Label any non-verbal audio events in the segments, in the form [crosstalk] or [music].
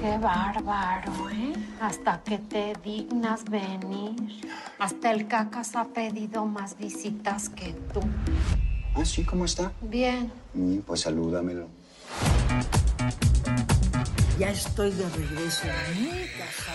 Qué bárbaro, ¿eh? Hasta que te dignas venir. Hasta el cacas ha pedido más visitas que tú. Ah, sí, ¿cómo está? Bien. Mm, pues salúdamelo. Ya estoy de regreso en mi casa.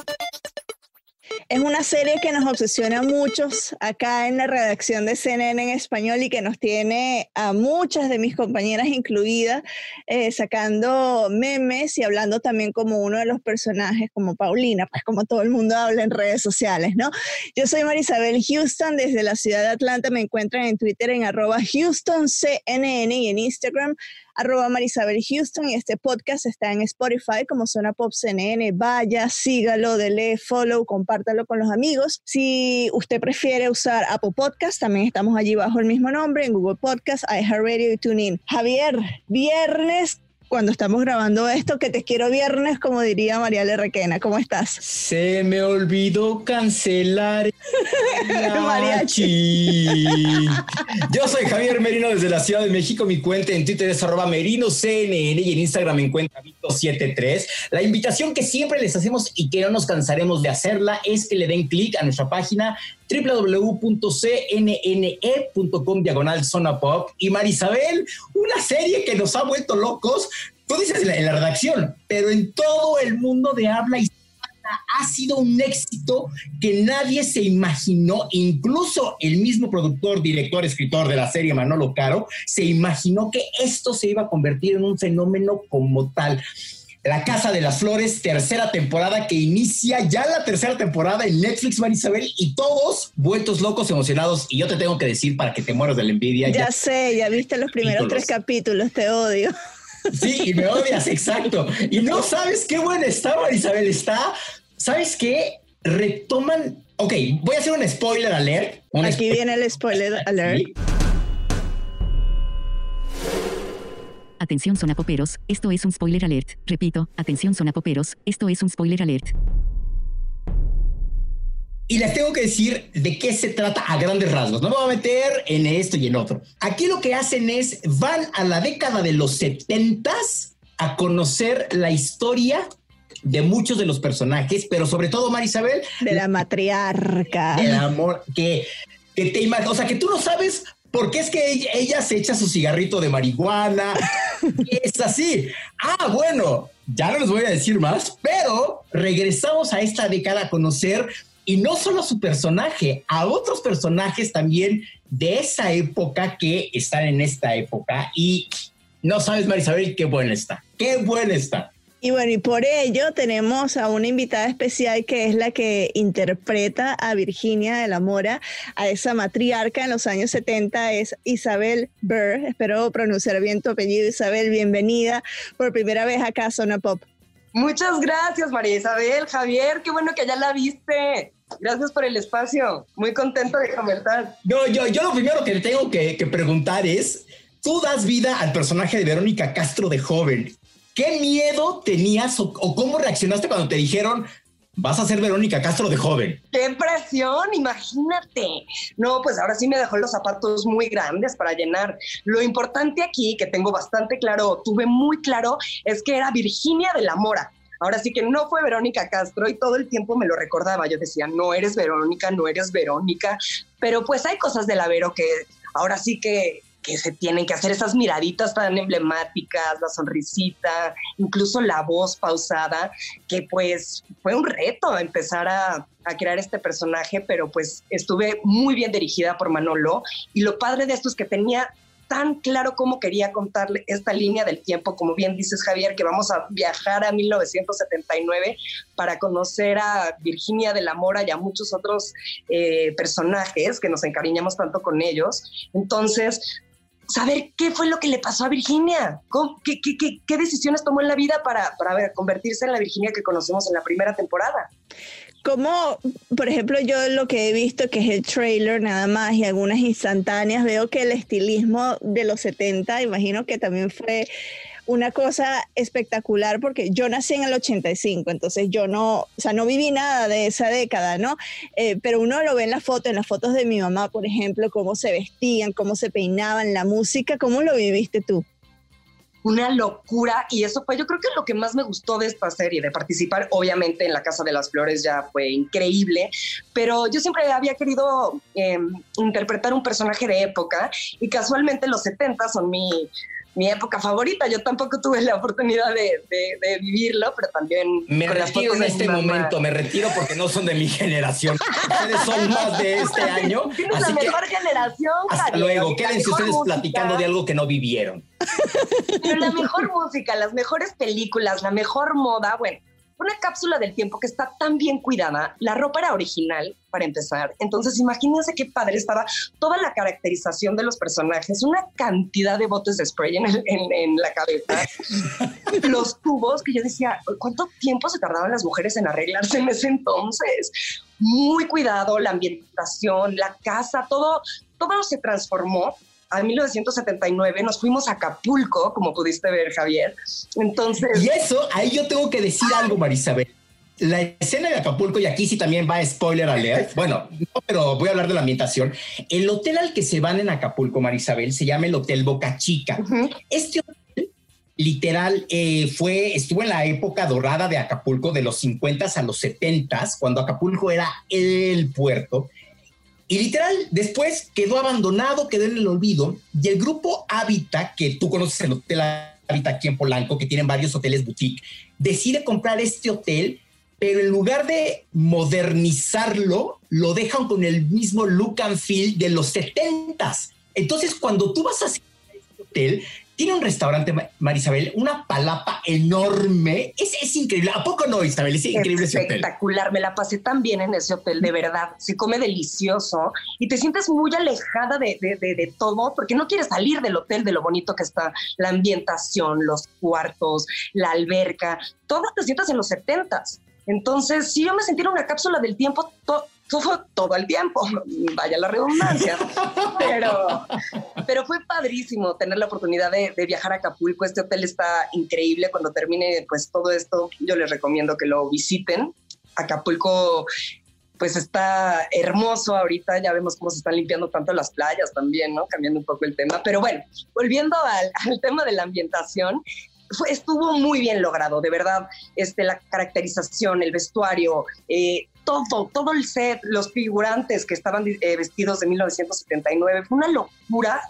Es una serie que nos obsesiona a muchos acá en la redacción de CNN en español y que nos tiene a muchas de mis compañeras incluidas eh, sacando memes y hablando también como uno de los personajes, como Paulina, pues como todo el mundo habla en redes sociales, ¿no? Yo soy Marisabel Houston, desde la ciudad de Atlanta me encuentran en Twitter en arroba HoustonCNN y en Instagram arroba Marisabel Houston y este podcast está en Spotify como Zona Pop CNN. Vaya, sígalo, dele follow, compártalo con los amigos. Si usted prefiere usar Apple Podcast, también estamos allí bajo el mismo nombre en Google Podcast, iHeartRadio y TuneIn. Javier, viernes cuando estamos grabando esto, que te quiero viernes, como diría María L. Requena. ¿Cómo estás? Se me olvidó cancelar [laughs] el mariachi. Yo soy Javier Merino desde la Ciudad de México. Mi cuenta en Twitter es arroba merinoCNN y en Instagram me encuentra Vito73. La invitación que siempre les hacemos y que no nos cansaremos de hacerla es que le den clic a nuestra página www.cnne.com diagonal zona pop y Marisabel, una serie que nos ha vuelto locos. Tú dices en la, en la redacción, pero en todo el mundo de habla y ha sido un éxito que nadie se imaginó, incluso el mismo productor, director, escritor de la serie Manolo Caro, se imaginó que esto se iba a convertir en un fenómeno como tal. La Casa de las Flores, tercera temporada que inicia ya la tercera temporada en Netflix, Marisabel, y todos vueltos locos, emocionados. Y yo te tengo que decir para que te mueras de la envidia. Ya, sé, ya viste los primeros Capítulos. tres capítulos, te odio. Sí, y me odias, [laughs] exacto. Y no sabes qué buena está, Marisabel. Está, ¿sabes qué? Retoman. Ok, voy a hacer un spoiler alert. Un Aquí viene el spoiler alert. Sí. Atención zona poperos, esto es un spoiler alert. Repito, atención zona poperos, esto es un spoiler alert. Y les tengo que decir de qué se trata a grandes rasgos. No me voy a meter en esto y en otro. Aquí lo que hacen es van a la década de los 70s a conocer la historia de muchos de los personajes, pero sobre todo Marisabel, De la matriarca. el amor que, que te imaginas, o sea, que tú no sabes por qué es que ella, ella se echa su cigarrito de marihuana. [laughs] es así. Ah, bueno, ya no les voy a decir más, pero regresamos a esta década a conocer y no solo a su personaje, a otros personajes también de esa época que están en esta época y no sabes, Marisabel, qué buena está, qué buena está. Y bueno, y por ello tenemos a una invitada especial que es la que interpreta a Virginia de la Mora, a esa matriarca en los años 70, es Isabel Burr. Espero pronunciar bien tu apellido, Isabel. Bienvenida por primera vez acá a Zona Pop. Muchas gracias, María Isabel, Javier, qué bueno que ya la viste. Gracias por el espacio. Muy contento de comentar. No, yo, yo lo primero que tengo que, que preguntar es, tú das vida al personaje de Verónica Castro de joven. ¿Qué miedo tenías o, o cómo reaccionaste cuando te dijeron, vas a ser Verónica Castro de joven? ¡Qué impresión! Imagínate. No, pues ahora sí me dejó los zapatos muy grandes para llenar. Lo importante aquí, que tengo bastante claro, tuve muy claro, es que era Virginia de la Mora. ahora sí que no fue Verónica Castro y todo el tiempo me lo recordaba. Yo decía, no eres Verónica, no eres Verónica, pero pues hay cosas de la Vero que ahora sí que que se tienen que hacer esas miraditas tan emblemáticas, la sonrisita, incluso la voz pausada, que pues fue un reto empezar a, crear este personaje, pero pues estuve muy bien dirigida por Manolo y lo padre de esto es que tenía tan claro cómo quería contarle esta línea del tiempo, como bien dices Javier, que vamos a viajar a 1979 para conocer a Virginia de la Mora y a muchos otros eh, personajes que nos encariñamos tanto con ellos. Entonces, saber qué fue lo que le pasó a Virginia, qué, qué, qué, qué, decisiones tomó en la vida para, para convertirse en la Virginia que conocemos en la primera temporada. Como, por ejemplo, yo lo que he visto, que es el trailer nada más y algunas instantáneas, veo que el estilismo de los 70, imagino que también fue una cosa espectacular porque yo nací en el 85, entonces yo no, o sea, no viví nada de esa década, ¿no? Eh, pero uno lo ve en las fotos, en las fotos de mi mamá, por ejemplo, cómo se vestían, cómo se peinaban, la música, ¿cómo lo viviste tú? una locura y eso fue yo creo que lo que más me gustó de esta serie, de participar obviamente en la Casa de las Flores ya fue increíble, pero yo siempre había querido em, interpretar un personaje de época y casualmente los 70 son mi, mi época favorita. Yo tampoco tuve la oportunidad de, vivirlo, pero también... Me retiro en este momento, me retiro porque no son de mi generación. Ustedes son más de este [laughs] año. Tienes la mejor generación. Hasta luego, quédense ustedes platicando de algo que no vivieron. Pero la mejor música, las mejores películas, la mejor moda, bueno, una cápsula del tiempo que está tan bien cuidada. La ropa era original, para empezar. Entonces, imagínense qué padre estaba toda la caracterización de los personajes, una cantidad de botes de spray en, en, la cabeza, [laughs] los tubos que yo decía, ¿cuánto tiempo se tardaban las mujeres en arreglarse en ese entonces? Muy cuidado, la ambientación, la casa, todo, todo se transformó a 1979 nos fuimos a Acapulco, como pudiste ver, Javier. Entonces. Y eso, ahí yo tengo que decir algo, Marisabel. La escena de Acapulco, y aquí sí también va spoiler a leer. [laughs] Bueno, no, pero voy a hablar de la ambientación. El hotel al que se van en Acapulco, Marisabel, se llama el Hotel Boca Chica. Este hotel, literal, eh, fue, estuvo en la época dorada de Acapulco, de los 50 a los 70, cuando Acapulco era el puerto y literal, después quedó abandonado, quedó en el olvido. Y el grupo Habita, que tú conoces el hotel Habita aquí en Polanco, que tienen varios hoteles boutique, decide comprar este hotel, pero en lugar de modernizarlo, lo dejan con el mismo look and feel de los 70s. Entonces, cuando tú vas a este hotel, tiene un restaurante, Marisabel, una palapa enorme. Es, es increíble. ¿A poco no, Isabel? Es increíble ese hotel. Espectacular. Me la pasé tan bien en ese hotel, de verdad. Se come delicioso y te sientes muy alejada de, de, de, todo porque no quieres salir del hotel, de lo bonito que está la ambientación, los cuartos, la alberca. Todo te sientas en los setentas. Entonces, sí, yo me sentí en una cápsula del tiempo todo, el tiempo, [laughs] vaya la redundancia, pero, pero fue padrísimo tener la oportunidad de, viajar a Acapulco. Este hotel está increíble. Cuando termine pues todo esto, yo les recomiendo que lo visiten. Acapulco pues está hermoso ahorita, ya vemos cómo se están limpiando tanto las playas también, ¿no? Cambiando un poco el tema. Pero bueno, volviendo al, tema de la ambientación, estuvo muy bien logrado, de verdad, este, la caracterización, el vestuario, eh, todo, todo el set, los figurantes que estaban eh, vestidos de 1979. Fue una locura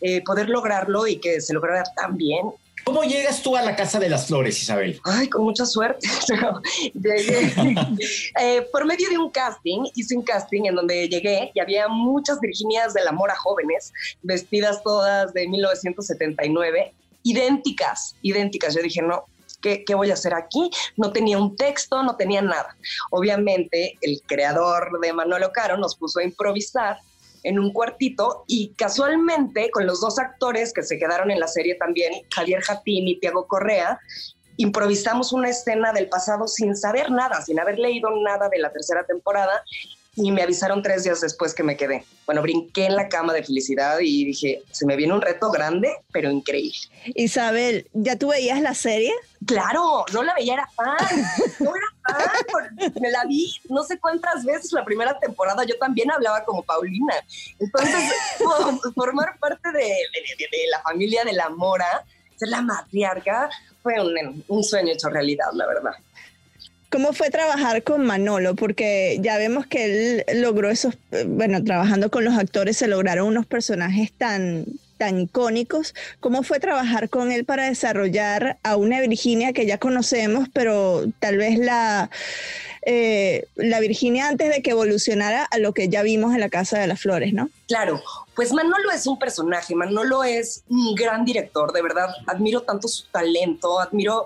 eh, poder lograrlo y que se lograra tan bien. ¿Cómo llegas tú a la Casa de las Flores, Isabel? Ay, con mucha suerte. [laughs] llegué [laughs] eh, por medio de un casting, hice un casting en donde llegué y había muchas Virginias de la Mora jóvenes, vestidas todas de 1979, idénticas, idénticas. Yo dije, no, ¿Qué, voy a hacer aquí? No tenía un texto, no tenía nada. Obviamente, el creador de Manolo Caro nos puso a improvisar en un cuartito y casualmente con los dos actores que se quedaron en la serie también, Javier Jatín y Tiago Correa, improvisamos una escena del pasado sin saber nada, sin haber leído nada de la tercera temporada y me avisaron tres días después que me quedé. Bueno, brinqué en la cama de felicidad y dije, se me viene un reto grande, pero increíble. Isabel, ¿ya tú veías la serie? Claro, no la veía, era fan. No era fan, me la vi no sé cuántas veces la primera temporada. Yo también hablaba como Paulina. Entonces, [laughs] formar parte de, la familia de la Mora, ser la matriarca, fue un, un sueño hecho realidad, la verdad. ¿Cómo fue trabajar con Manolo? Porque ya vemos que él logró esos, eh, bueno, trabajando con los actores se lograron unos personajes tan, tan icónicos. ¿Cómo fue trabajar con él para desarrollar a una Virginia que ya conocemos, pero tal vez la, eh, la Virginia antes de que evolucionara a lo que ya vimos en la Casa de las Flores, ¿no? Claro, pues Manolo es un personaje, Manolo es un gran director, de verdad, admiro tanto su talento, admiro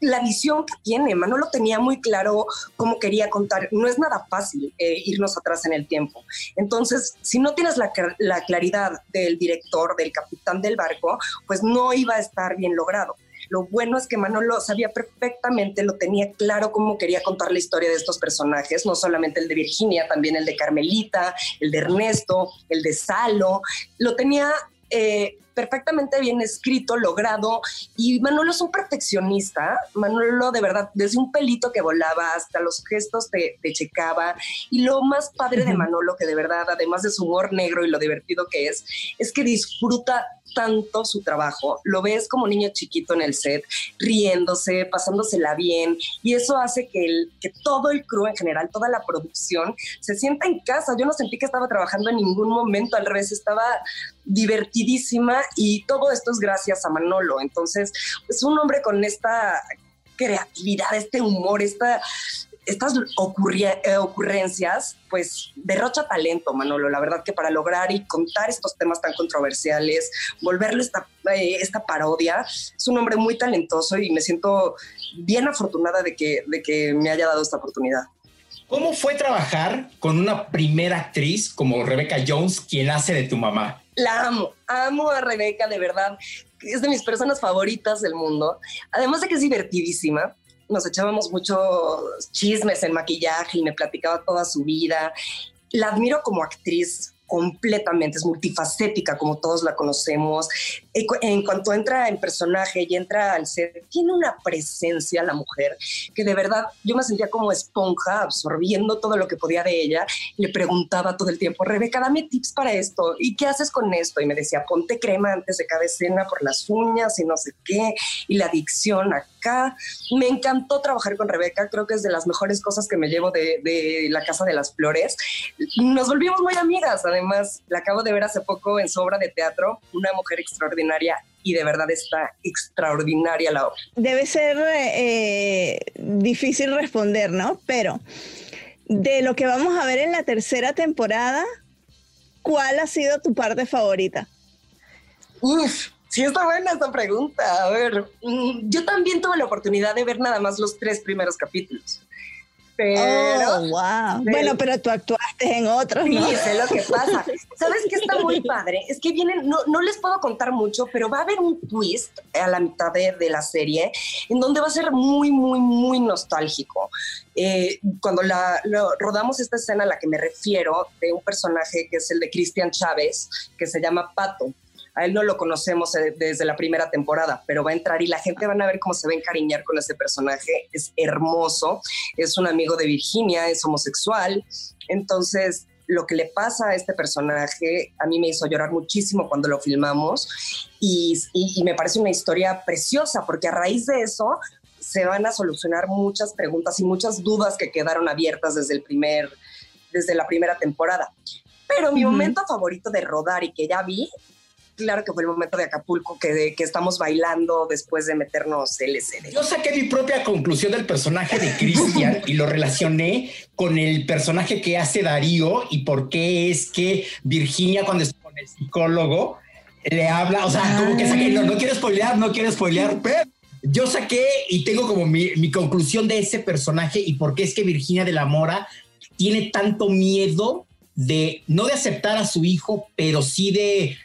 la visión que tiene. Manolo tenía muy claro cómo quería contar. No es nada fácil eh, irnos atrás en el tiempo. Entonces, si no tienes la, la claridad del director, del capitán del barco, pues no iba a estar bien logrado. Lo bueno es que Manolo sabía perfectamente, lo tenía claro cómo quería contar la historia de estos personajes, no solamente el de Virginia, también el de Carmelita, el de Ernesto, el de Salo. Lo tenía eh, perfectamente bien escrito, logrado. Y Manolo es un perfeccionista. Manolo, de verdad, desde un pelito que volaba hasta los gestos te, checaba. Y lo más padre de Manolo, que de verdad, además de su humor negro y lo divertido que es, es que disfruta tanto su trabajo, lo ves como niño chiquito en el set, riéndose, pasándosela bien, y eso hace que, el, que todo el crew en general, toda la producción, se sienta en casa. Yo no sentí que estaba trabajando en ningún momento, al revés, estaba divertidísima y todo esto es gracias a Manolo. Entonces, es un hombre con esta creatividad, este humor, esta, estas eh, ocurrencias, pues derrocha talento, Manolo. La verdad que para lograr y contar estos temas tan controversiales, volverlo esta, eh, esta parodia, es un hombre muy talentoso y me siento bien afortunada de que, de que me haya dado esta oportunidad. ¿Cómo fue trabajar con una primera actriz como Rebecca Jones, quien hace de tu mamá? La amo, amo a Rebeca, de verdad. Es de mis personas favoritas del mundo. Además de que es divertidísima, nos echábamos muchos chismes en maquillaje y me platicaba toda su vida. La admiro como actriz completamente, es multifacética como todos la conocemos. En cuanto entra en personaje y entra al set, tiene una presencia la mujer que de verdad yo me sentía como esponja absorbiendo todo lo que podía de ella. Le preguntaba todo el tiempo, Rebeca, dame tips para esto. ¿Y qué haces con esto? Y me decía, ponte crema antes de cada escena por las uñas y no sé qué. Y la adicción acá. Me encantó trabajar con Rebeca. Creo que es de las mejores cosas que me llevo de, de la Casa de las Flores. Nos volvimos muy amigas además la acabo de ver hace poco en su obra de teatro, una mujer extraordinaria y de verdad está extraordinaria la obra. Debe ser eh, difícil responder, ¿no? Pero de lo que vamos a ver en la tercera temporada, ¿cuál ha sido tu parte favorita? Uf, sí está buena esta pregunta. A ver, mm, yo también tuve la oportunidad de ver nada más los tres primeros capítulos. Pero, oh, bueno, pero tú actuaste en otros. Sí, sé lo que pasa. ¿Sabes qué está muy [laughs] padre? Es que vienen, no, no les puedo contar mucho, pero va a haber un twist a la mitad de, la serie en donde va a ser muy, muy, muy nostálgico. Eh, cuando la, rodamos esta escena a la que me refiero, de un personaje que es el de Cristian Chávez, que se llama Pato a él no lo conocemos eh, desde la primera temporada, pero va a entrar y la gente van a ver cómo se va a encariñar con ese personaje. Es hermoso, es un amigo de Virginia, es homosexual. Entonces, lo que le pasa a este personaje a mí me hizo llorar muchísimo cuando lo filmamos y, me parece una historia preciosa porque a raíz de eso se van a solucionar muchas preguntas y muchas dudas que quedaron abiertas desde el primer desde la primera temporada. Pero mi momento favorito de rodar y que ya vi claro que fue el momento de Acapulco, que, que estamos bailando después de meternos LSD. Yo saqué mi propia conclusión del personaje de Cristian y lo relacioné con el personaje que hace Darío y por qué es que Virginia cuando está con el psicólogo le habla, o sea, como que saqué, no, no quiero spoilear, no quiero spoilear, pero yo saqué y tengo como mi, mi conclusión de ese personaje y por qué es que Virginia de la Mora tiene tanto miedo de, no de aceptar a su hijo, pero sí de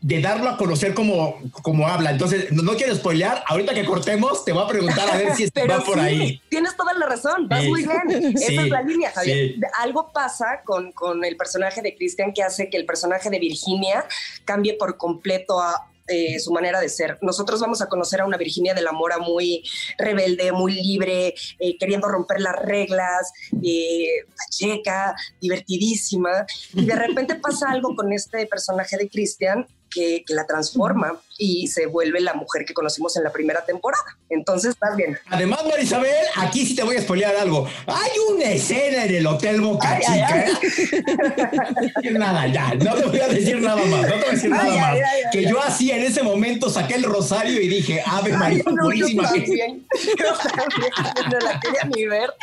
de darlo a conocer como, como habla. Entonces, no, quiero spoilear. Ahorita que cortemos, te voy a preguntar a ver si [laughs] va por ahí. Tienes toda la razón, vas muy bien. [laughs] Esa es la línea, Javier. Algo pasa con, con el personaje de Cristian que hace que el personaje de Virginia cambie por completo a, eh, su manera de ser. Nosotros vamos a conocer a una Virginia de la Mora muy rebelde, muy libre, eh, queriendo romper las reglas, eh, checa, divertidísima. Y de repente pasa algo con este personaje de Cristian que, la transforma y se vuelve la mujer que conocimos en la primera temporada. Entonces, está bien. Además, Marisabel, aquí sí te voy a spoilear algo. Hay una escena en el Hotel Boca Chica. [laughs] nada, ya, no te voy a decir nada más, no te voy a decir nada más. que yo así en ese momento saqué el rosario y dije, Ave María, no, buenísima. Yo también, [laughs] yo también, no la quería ni ver.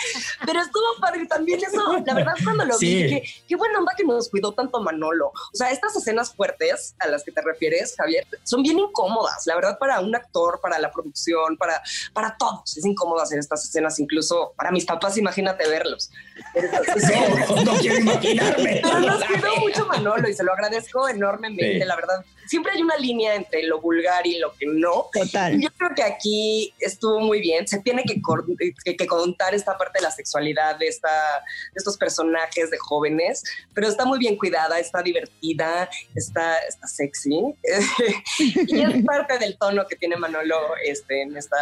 Pero estuvo padre también eso. La verdad, cuando lo vi, dije, qué buena onda que nos cuidó tanto Manolo. O sea, estas escenas fuertes a las que te refieres, Javier, son bien incómodas. La verdad, para un actor, para la producción, para, para todos, es incómodo hacer estas escenas, incluso para mis papás, imagínate verlos. [laughs] no, no quiero imaginarme. [laughs] Pero nos cuidó mucho Manolo y se lo agradezco enormemente, la verdad siempre hay una línea entre lo vulgar y lo que no. Total. Yo creo que aquí estuvo muy bien. Se tiene que, que, contar esta parte de la sexualidad de, esta, de estos personajes de jóvenes, pero está muy bien cuidada, está divertida, está, está sexy. y [laughs] es [laughs] parte del tono que tiene Manolo este, en esta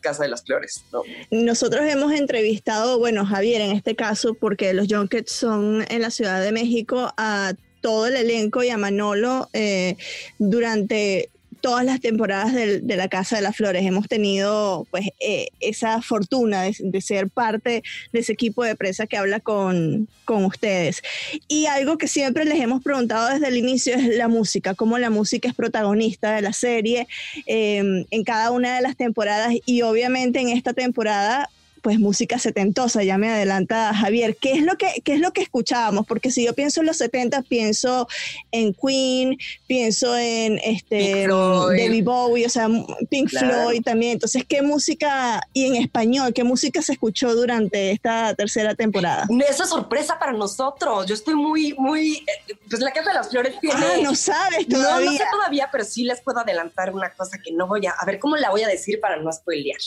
Casa de las Flores. Nosotros hemos entrevistado, bueno, Javier en este caso, porque los Junkets son en la Ciudad de México, a todo el elenco y a Manolo eh, durante todas las temporadas de, la Casa de las Flores. Hemos tenido pues eh, esa fortuna de, ser parte de ese equipo de prensa que habla con, con, ustedes. Y algo que siempre les hemos preguntado desde el inicio es la música, cómo la música es protagonista de la serie eh, en cada una de las temporadas y obviamente en esta temporada pues música setentosa, ya me adelanta Javier, ¿qué es lo que, qué es lo que escuchábamos? Porque si yo pienso en los 70, pienso en Queen, pienso en este David Bowie, o sea, Pink Floyd también. Entonces, ¿qué música, y en español, qué música se escuchó durante esta tercera temporada? Esa sorpresa para nosotros. Yo estoy muy, muy, eh, pues la Casa de las Flores tiene... Ah, no sabes todavía. No, no sé todavía, pero sí les puedo adelantar una cosa que no voy a, a ver cómo la voy a decir para no spoilear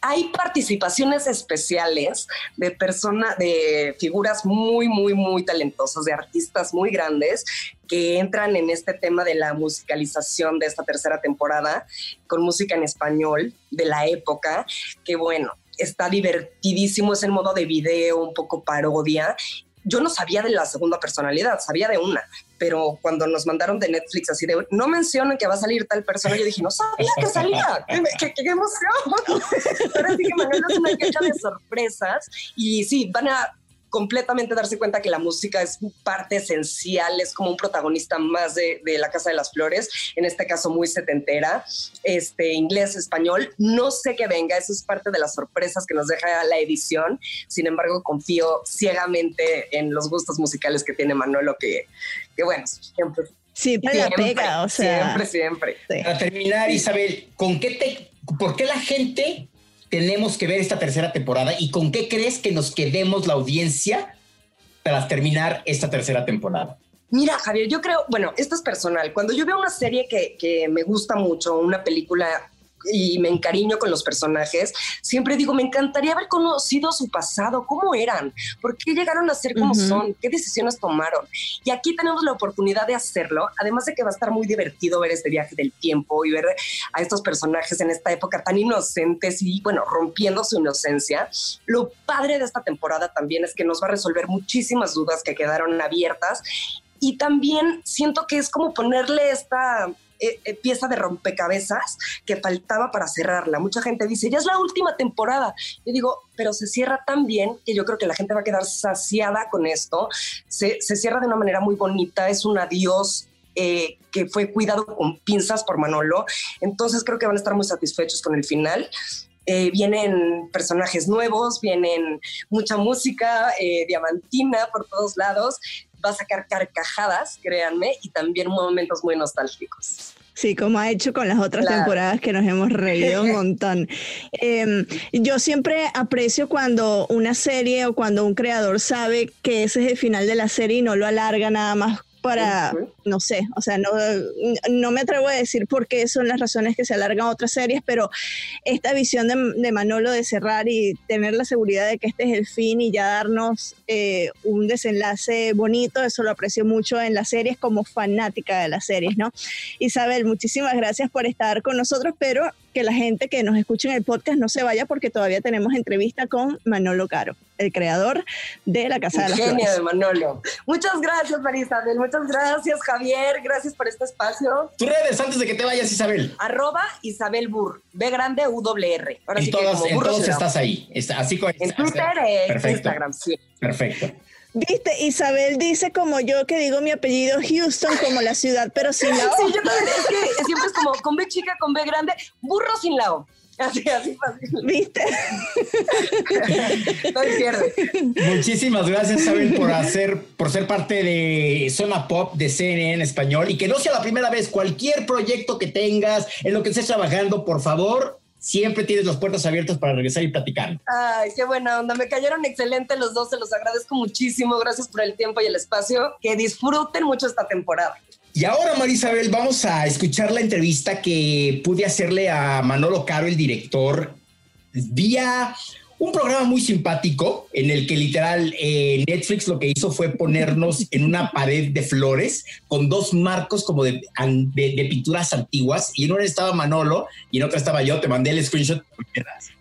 hay participaciones especiales de personas, de figuras muy, muy, muy talentosas, de artistas muy grandes que entran en este tema de la musicalización de esta tercera temporada con música en español de la época, que bueno, está divertidísimo, es en modo de video, un poco parodia. Yo no sabía de la segunda personalidad, sabía de una, pero cuando nos mandaron de Netflix así de, no mencionan que va a salir tal persona, yo dije, no sabía que salía, [laughs] qué, qué, emoción. [laughs] Pero sí que Manuel es una caja de sorpresas y sí, van a completamente darse cuenta que la música es parte esencial, es como un protagonista más de, la Casa de las Flores, en este caso muy setentera, este, inglés, español, no sé qué venga, eso es parte de las sorpresas que nos deja la edición, sin embargo confío ciegamente en los gustos musicales que tiene Manuelo, que, que bueno, siempre... Siempre, la pega, o sea. Siempre, siempre. Para terminar, Isabel, ¿con qué te, ¿por qué la gente tenemos que ver esta tercera temporada y con qué crees que nos quedemos la audiencia tras terminar esta tercera temporada? Mira, Javier, yo creo, bueno, esto es personal. Cuando yo veo una serie que, que me gusta mucho, una película y me encariño con los personajes, siempre digo, me encantaría haber conocido su pasado, cómo eran, por qué llegaron a ser como son, qué decisiones tomaron. Y aquí tenemos la oportunidad de hacerlo, además de que va a estar muy divertido ver este viaje del tiempo y ver a estos personajes en esta época tan inocentes y, bueno, rompiendo su inocencia. Lo padre de esta temporada también es que nos va a resolver muchísimas dudas que quedaron abiertas y también siento que es como ponerle esta eh, eh, pieza de rompecabezas que faltaba para cerrarla. Mucha gente dice, ya es la última temporada. Yo digo, pero se cierra tan bien que yo creo que la gente va a quedar saciada con esto. Se, cierra de una manera muy bonita, es un adiós eh, que fue cuidado con pinzas por Manolo. Entonces creo que van a estar muy satisfechos con el final. Vienen personajes nuevos, vienen mucha música diamantina por todos lados va a sacar carcajadas, créanme, y también momentos muy nostálgicos. Sí, como ha hecho con las otras temporadas que nos hemos reído un [laughs] montón. Em, yo siempre aprecio cuando una serie o cuando un creador sabe que ese es el final de la serie y no lo alarga nada más para, no sé, o sea, no, no me atrevo a decir por qué son las razones que se alargan otras series, pero esta visión de, Manolo de cerrar y tener la seguridad de que este es el fin y ya darnos eh, un desenlace bonito, eso lo aprecio mucho en las series como fanática de las series, ¿no? Isabel, muchísimas gracias por estar con nosotros, pero que la gente que nos escuche en el podcast no se vaya porque todavía tenemos entrevista con Manolo Caro, el creador de La Casa de las Genio de Manolo. Muchas gracias, Marisabel. Muchas gracias, Javier. Gracias por este espacio. Tus redes antes de que te vayas, Isabel. Arroba Isabel Burr. B grande U W R. Ahora en sí todas, que en todos estás ahí. así con, en Twitter, en Instagram, sí. Perfecto. Viste, Isabel dice como yo que digo mi apellido Houston como la ciudad, pero sin la O. Sí, yo también, es que siempre es como con B chica, con B grande, burro sin la O. Así, así fácil. ¿Viste? [laughs] no pierde. Muchísimas gracias, Isabel, por hacer, por ser parte de Zona Pop de CNN en español y que no sea la primera vez. Cualquier proyecto que tengas, en lo que estés trabajando, por favor, siempre tienes las puertas abiertas para regresar y platicar. Ay, qué buena onda. Me cayeron excelente los dos. Se los agradezco muchísimo. Gracias por el tiempo y el espacio. Que disfruten mucho esta temporada. Y ahora, Marisabel, vamos a escuchar la entrevista que pude hacerle a Manolo Caro, el director, vía un programa muy simpático en el que literal eh, Netflix lo que hizo fue ponernos [laughs] en una pared de flores con dos marcos como de, de, pinturas antiguas y en una estaba Manolo y en otra estaba yo. Te mandé el screenshot.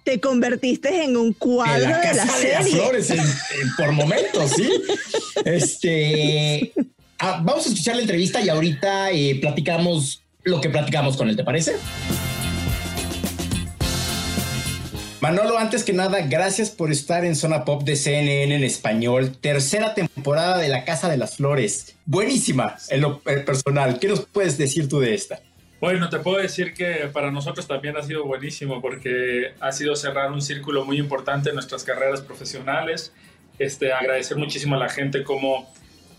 Te convertiste en un cuadro de la, de las flores por momentos, sí. [laughs] Este, ah, vamos a escuchar la entrevista y ahorita eh, platicamos lo que platicamos con él. ¿Te parece? Manolo, antes que nada, gracias por estar en Zona Pop de CNN en español. Tercera temporada de La Casa de las Flores. Buenísima en lo personal. ¿Qué nos puedes decir tú de esta? Bueno, te puedo decir que para nosotros también ha sido buenísimo porque ha sido cerrar un círculo muy importante en nuestras carreras profesionales. Este, agradecer muchísimo a la gente cómo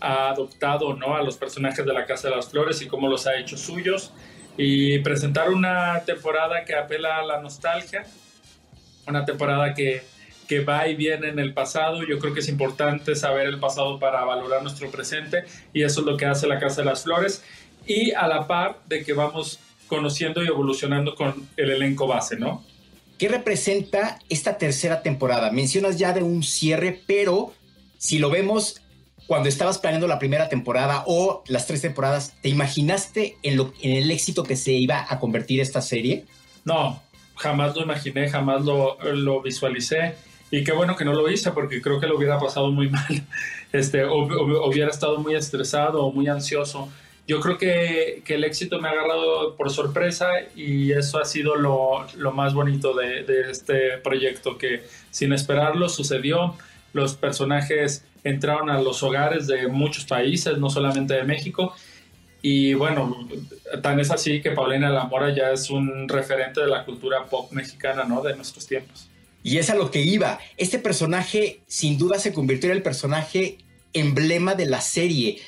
ha adoptado ¿no? a los personajes de la Casa de las Flores y cómo los ha hecho suyos. Y presentar una temporada que apela a la nostalgia, una temporada que, que va y viene en el pasado. Yo creo que es importante saber el pasado para valorar nuestro presente y eso es lo que hace la Casa de las Flores. Y a la par de que vamos conociendo y evolucionando con el elenco base, ¿no? ¿Qué representa esta tercera temporada? Mencionas ya de un cierre, pero si lo vemos cuando estabas planeando la primera temporada o las tres temporadas, ¿te imaginaste en, lo, en el éxito que se iba a convertir esta serie? No, jamás lo imaginé, jamás lo, lo, visualicé. Y qué bueno que no lo hice porque creo que lo hubiera pasado muy [laughs] mal. Este, o, hubiera estado muy estresado o muy ansioso. Yo creo que, que, el éxito me ha agarrado por sorpresa y eso ha sido lo, lo más bonito de, de, este proyecto, que sin esperarlo sucedió. Los personajes entraron a los hogares de muchos países, no solamente de México, y bueno, tan es así que Paulina Lamora ya es un referente de la cultura pop mexicana, ¿no? De nuestros tiempos. Y es a lo que iba. Este personaje sin duda se convirtió en el personaje emblema de la serie.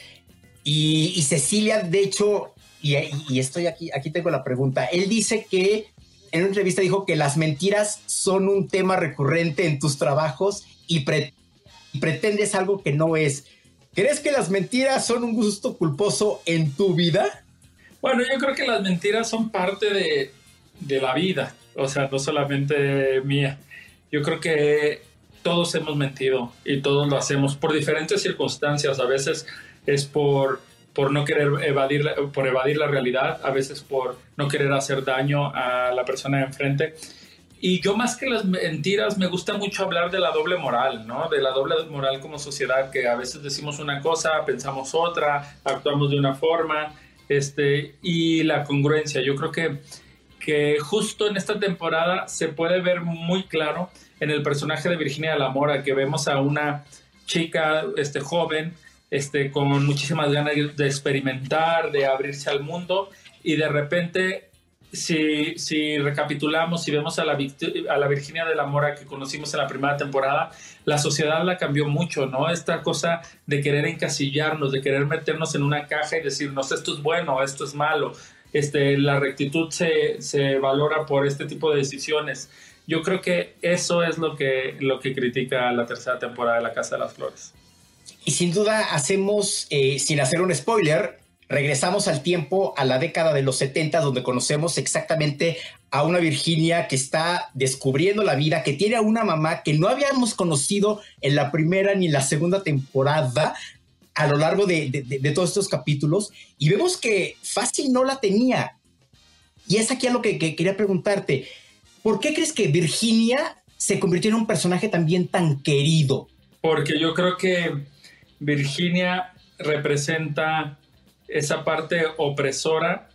Y, Cecilia, de hecho, y, estoy aquí, aquí tengo la pregunta. Él dice que en una entrevista dijo que las mentiras son un tema recurrente en tus trabajos y, y pretendes algo que no es. ¿Crees que las mentiras son un gusto culposo en tu vida? Bueno, yo creo que las mentiras son parte de, de la vida, o sea, no solamente mía. Yo creo que todos hemos mentido y todos lo hacemos por diferentes circunstancias. A veces es por, por no querer evadir, por evadir la realidad, a veces por no querer hacer daño a la persona de enfrente. Y yo más que las mentiras me gusta mucho hablar de la doble moral, ¿no? De la doble moral como sociedad, que a veces decimos una cosa, pensamos otra, actuamos de una forma, este, y la congruencia. Yo creo que, que justo en esta temporada se puede ver muy claro en el personaje de Virginia de la Mora, que vemos a una chica este, joven, este, con muchísimas ganas de experimentar, de abrirse al mundo, y de repente si, si recapitulamos y vemos a la, a la Virginia de la Mora que conocimos en la primera temporada, la sociedad la cambió mucho, ¿no? Esta cosa de querer encasillarnos, de querer meternos en una caja y decirnos esto es bueno, esto es malo. Este, la rectitud se, se valora por este tipo de decisiones. Yo creo que eso es lo que, lo que critica la tercera temporada de La Casa de las Flores. Y sin duda hacemos, eh, sin hacer un spoiler, regresamos al tiempo, a la década de los 70, donde conocemos exactamente a una Virginia que está descubriendo la vida, que tiene a una mamá que no habíamos conocido en la primera ni la segunda temporada a lo largo de, todos estos capítulos, y vemos que fácil no la tenía. Y es aquí a lo que, que quería preguntarte, ¿por qué crees que Virginia se convirtió en un personaje también tan querido? Porque yo creo que Virginia representa esa parte opresora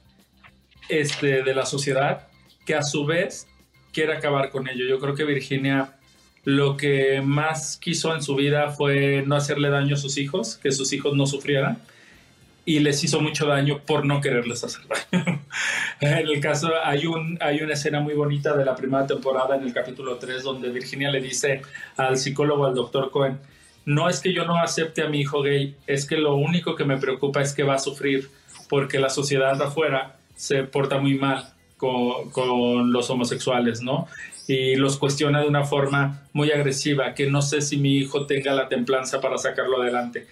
este, de la sociedad que a su vez quiere acabar con ello. Yo creo que Virginia lo que más quiso en su vida fue no hacerle daño a sus hijos, que sus hijos no sufrieran, y les hizo mucho daño por no quererles hacer daño. [laughs] en el caso, hay, un, hay una escena muy bonita de la primera temporada en el capítulo 3, donde Virginia le dice al psicólogo, al doctor Cohen, no es que yo no acepte a mi hijo gay, es que lo único que me preocupa es que va a sufrir porque la sociedad de afuera se porta muy mal con, con los homosexuales, ¿no? y los cuestiona de una forma muy agresiva, que no sé si mi hijo tenga la templanza para sacarlo adelante.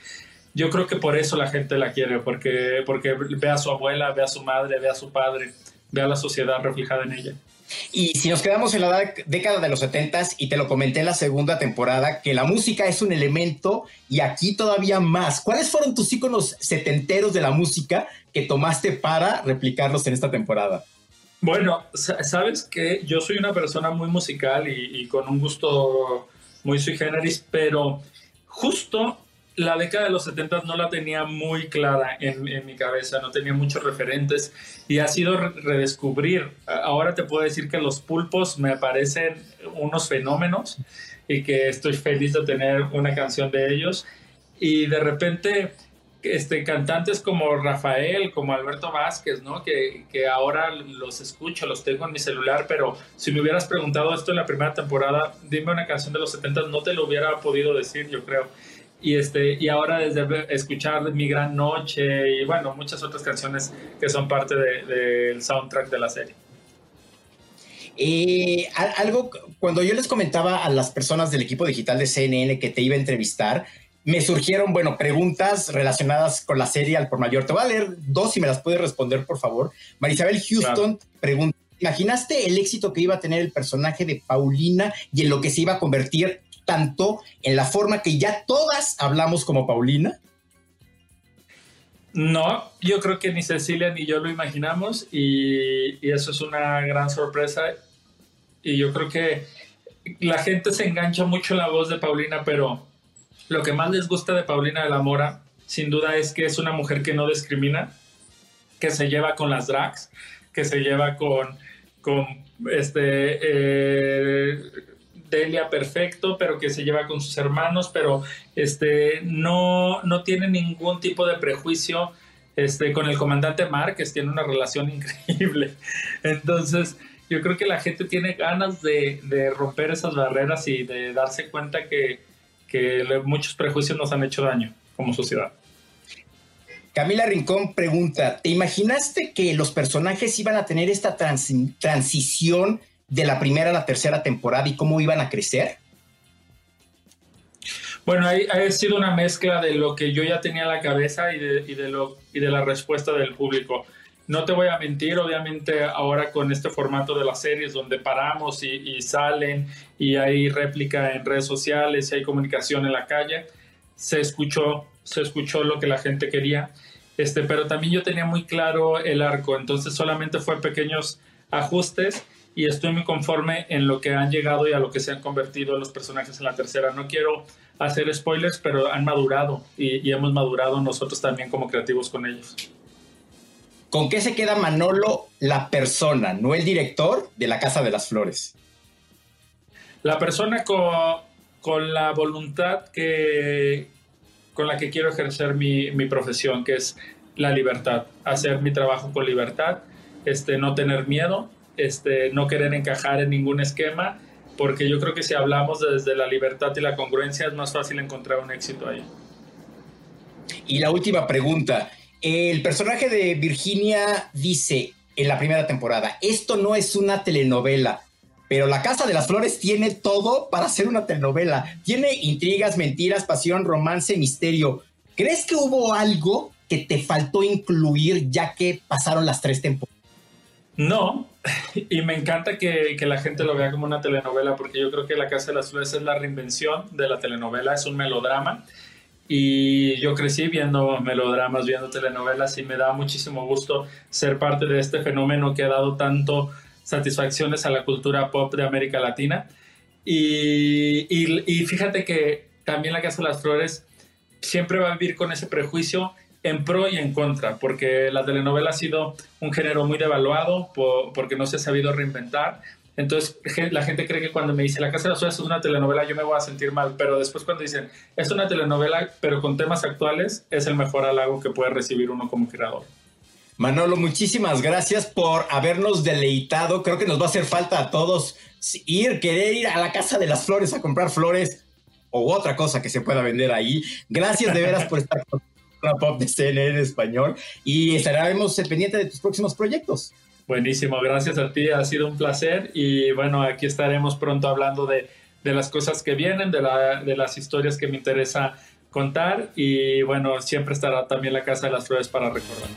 Yo creo que por eso la gente la quiere, porque, porque ve a su abuela, ve a su madre, ve a su padre, ve a la sociedad reflejada en ella. Y si nos quedamos en la década de los 70 y te lo comenté en la segunda temporada, que la música es un elemento y aquí todavía más. ¿Cuáles fueron tus íconos setenteros de la música que tomaste para replicarlos en esta temporada? Bueno, sabes que yo soy una persona muy musical y, con un gusto muy sui generis, pero justo la década de los 70 no la tenía muy clara en, mi cabeza, no tenía muchos referentes y ha sido redescubrir. Ahora te puedo decir que los pulpos me parecen unos fenómenos y que estoy feliz de tener una canción de ellos. Y de repente este, cantantes como Rafael, como Alberto Vázquez, ¿no? Que, que, ahora los escucho, los tengo en mi celular, pero si me hubieras preguntado esto en la primera temporada, dime una canción de los 70, no te lo hubiera podido decir, yo creo. Y, este, y ahora desde escuchar Mi Gran Noche y bueno, muchas otras canciones que son parte del de, soundtrack de la serie. Eh, algo, cuando yo les comentaba a las personas del equipo digital de CNN que te iba a entrevistar, me surgieron, bueno, preguntas relacionadas con la serie al por mayor. Te voy a leer dos y me las puedes responder, por favor. Marisabel Houston pregunta, ¿imaginaste el éxito que iba a tener el personaje de Paulina y en lo que se iba a convertir tanto en la forma que ya todas hablamos como Paulina? No, yo creo que ni Cecilia ni yo lo imaginamos y, y eso es una gran sorpresa y yo creo que la gente se engancha mucho en la voz de Paulina, pero lo que más les gusta de Paulina de la Mora, sin duda, es que es una mujer que no discrimina, que se lleva con las drags, que se lleva con, con este, eh, Delia perfecto, pero que se lleva con sus hermanos, pero este, no, no tiene ningún tipo de prejuicio este, con el comandante Márquez, tiene una relación [laughs] increíble. Entonces, yo creo que la gente tiene ganas de, de romper esas barreras y de darse cuenta que, que muchos prejuicios nos han hecho daño como sociedad. Camila Rincón pregunta, ¿te imaginaste que los personajes iban a tener esta transición de la primera a la tercera temporada y cómo iban a crecer? Bueno, ha sido una mezcla de lo que yo ya tenía en la cabeza y de, lo, y de la respuesta del público. No te voy a mentir, obviamente ahora con este formato de las series donde paramos y, salen y hay réplica en redes sociales y hay comunicación en la calle, se escuchó, se escuchó lo que la gente quería, este, pero también yo tenía muy claro el arco, entonces solamente fue pequeños ajustes y estoy muy conforme en lo que han llegado y a lo que se han convertido los personajes en la tercera. No quiero hacer spoilers, pero han madurado y hemos madurado nosotros también como creativos con ellos. ¿Con qué se queda Manolo la persona, no el director de la Casa de las Flores? La persona con, la voluntad que, con la que quiero ejercer mi, profesión, que es la libertad, hacer mi trabajo con libertad, este, no tener miedo, este, no querer encajar en ningún esquema, porque yo creo que si hablamos desde la libertad y la congruencia es más fácil encontrar un éxito ahí. Y la última pregunta, el personaje de Virginia dice en la primera temporada, esto no es una telenovela, pero La Casa de las Flores tiene todo para ser una telenovela. Tiene intrigas, mentiras, pasión, romance, misterio. ¿Crees que hubo algo que te faltó incluir ya que pasaron las tres temporadas? No, [laughs] y me encanta que, que, la gente lo vea como una telenovela, porque yo creo que La Casa de las Flores es la reinvención de la telenovela, es un melodrama y yo crecí viendo melodramas, viendo telenovelas y me da muchísimo gusto ser parte de este fenómeno que ha dado tanto satisfacciones a la cultura pop de América Latina. Y, y, fíjate que también La Casa de las Flores siempre va a vivir con ese prejuicio en pro y en contra, porque la telenovela ha sido un género muy devaluado porque no se ha sabido reinventar. Entonces la gente cree que cuando me dice La Casa de las Flores es una telenovela yo me voy a sentir mal, pero después cuando dicen es una telenovela pero con temas actuales es el mejor halago que puede recibir uno como creador. Manolo, muchísimas gracias por habernos deleitado. Creo que nos va a hacer falta a todos ir, querer ir a la Casa de las Flores a comprar flores o otra cosa que se pueda vender ahí. Gracias de veras por [laughs] estar con la pop de CNN en español y estaremos pendientes de tus próximos proyectos. Buenísimo, gracias a ti, ha sido un placer y bueno, aquí estaremos pronto hablando de, de las cosas que vienen, de, la, de las historias que me interesa contar y bueno, siempre estará también la Casa de las Flores para recordar.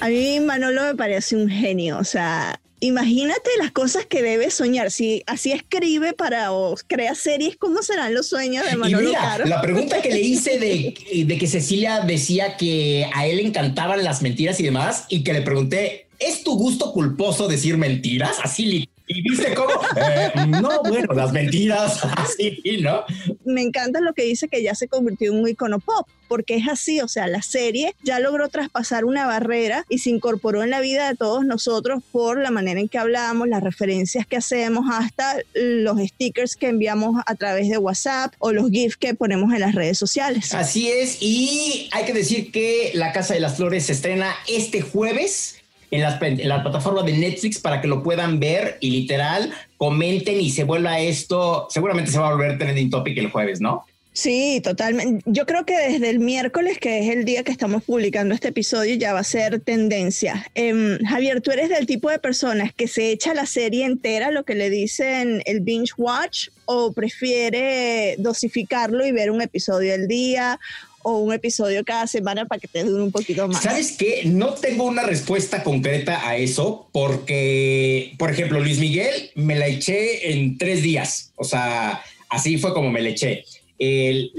A mí Manolo me parece un genio, o sea, imagínate las cosas que debe soñar. Si así escribe para o crea series, ¿cómo serán los sueños de Manolo y mira, La pregunta que le hice de, [laughs] de, que Cecilia decía que a él le encantaban las mentiras y demás, y que le pregunté, ¿es tu gusto culposo decir mentiras? Así y viste cómo, eh, no, bueno, las mentiras, [laughs] así, ¿no? Me encanta lo que dice que ya se convirtió en un icono pop, porque es así, o sea, la serie ya logró traspasar una barrera y se incorporó en la vida de todos nosotros por la manera en que hablamos, las referencias que hacemos, hasta los stickers que enviamos a través de WhatsApp o los GIFs que ponemos en las redes sociales. Así es, y hay que decir que La Casa de las Flores se estrena este jueves en las, en la plataforma de Netflix para que lo puedan ver y literal comenten y se vuelva esto, seguramente se va a volver trending topic el jueves, ¿no? Sí, totalmente. Yo creo que desde el miércoles, que es el día que estamos publicando este episodio, ya va a ser tendencia. Em, Javier, ¿tú eres del tipo de personas que se echa la serie entera, lo que le dicen el binge watch, o prefiere dosificarlo y ver un episodio al día? O un episodio cada semana para que te dure un poquito más. ¿Sabes qué? No tengo una respuesta concreta a eso porque, por ejemplo, Luis Miguel me la eché en tres días. O sea, así fue como me la eché. El,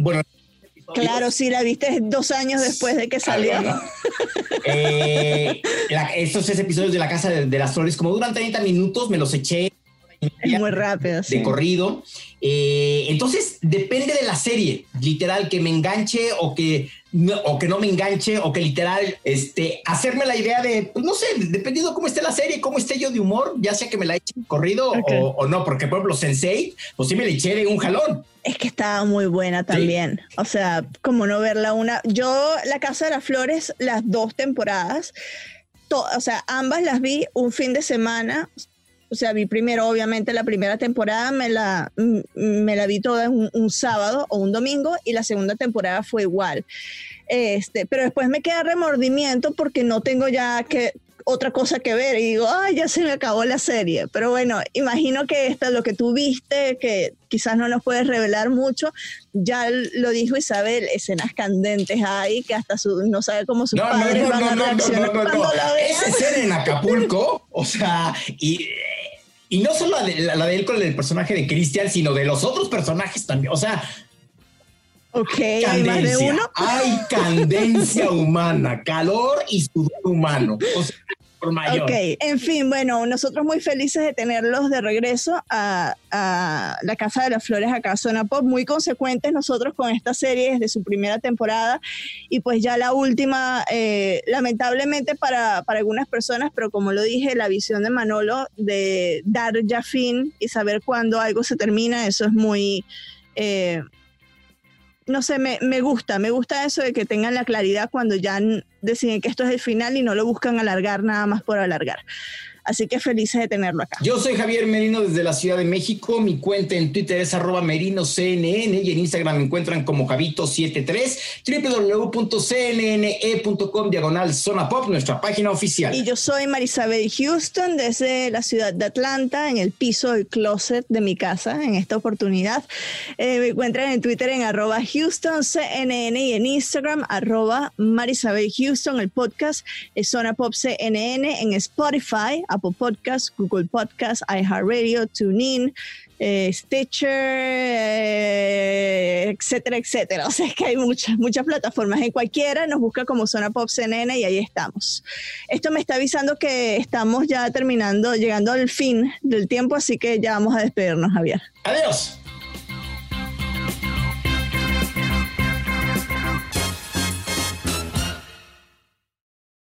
bueno, Claro, sí, la viste dos años después de que salió. Eh, estos tres episodios de La Casa de, de, las Flores, como duran 30 minutos, me los eché muy rápido. De corrido. Eh, entonces, depende de la serie, literal, que me enganche o que no, o que no me enganche o que literal, este, hacerme la idea de, pues, no sé, dependiendo cómo esté la serie, cómo esté yo de humor, ya sea que me la eche corrido o, no, porque por ejemplo Sensei, pues sí me la eché de un jalón. Es que estaba muy buena también. O sea, como no verla una. Yo, La Casa de las Flores, las dos temporadas, o sea, ambas las vi un fin de semana o sea, vi primero, obviamente, la primera temporada me la, me la vi toda un, un sábado o un domingo y la segunda temporada fue igual. Este, pero después me queda remordimiento porque no tengo ya que, otra cosa que ver y digo, ay, ya se me acabó la serie. Pero bueno, imagino que esto, lo que tú viste, que quizás no nos puedes revelar mucho, ya lo dijo Isabel, escenas candentes ahí que hasta su, no sabe cómo sus padres van a reaccionar cuando la vean. Esa escena en Acapulco, o sea, y y no solo la de, la de él con el personaje de Christian, sino de los otros personajes también. O sea, Ok, hay más de uno. Hay candencia humana, calor y sudor humano. O sea, Ok, en fin, bueno, nosotros muy felices de tenerlos de regreso a, la Casa de las Flores, acá Zona Pop, muy consecuentes nosotros con esta serie desde su primera temporada. Y pues ya la última, eh, lamentablemente para, algunas personas, pero como lo dije, la visión de Manolo de dar ya fin y saber cuándo algo se termina, eso es muy... Eh, no sé, me, me, gusta, me gusta eso de que tengan la claridad cuando ya deciden que esto es el final y no lo buscan alargar nada más por alargar. Así que felices de tenerlo acá. Yo soy Javier Merino desde la Ciudad de México. Mi cuenta en Twitter es arroba merinoCNN y en Instagram me encuentran como Javito73, www.cnne.com diagonal zona pop, nuestra página oficial. Y yo soy Marisabel Houston desde la ciudad de Atlanta, en el piso del closet de mi casa, en esta oportunidad. Eh, me encuentran en Twitter en arroba HoustonCNN y en Instagram arroba Marisabel Houston, el podcast es Zona Pop CNN en Spotify Apple Podcasts, Google Podcasts, iHeartRadio, TuneIn, eh, Stitcher, eh, etcétera, etcétera. O sea, es que hay muchas, muchas plataformas. En cualquiera nos busca como Zona Pop CNN y ahí estamos. Esto me está avisando que estamos ya terminando, llegando al fin del tiempo, así que ya vamos a despedirnos, Javier. Adiós.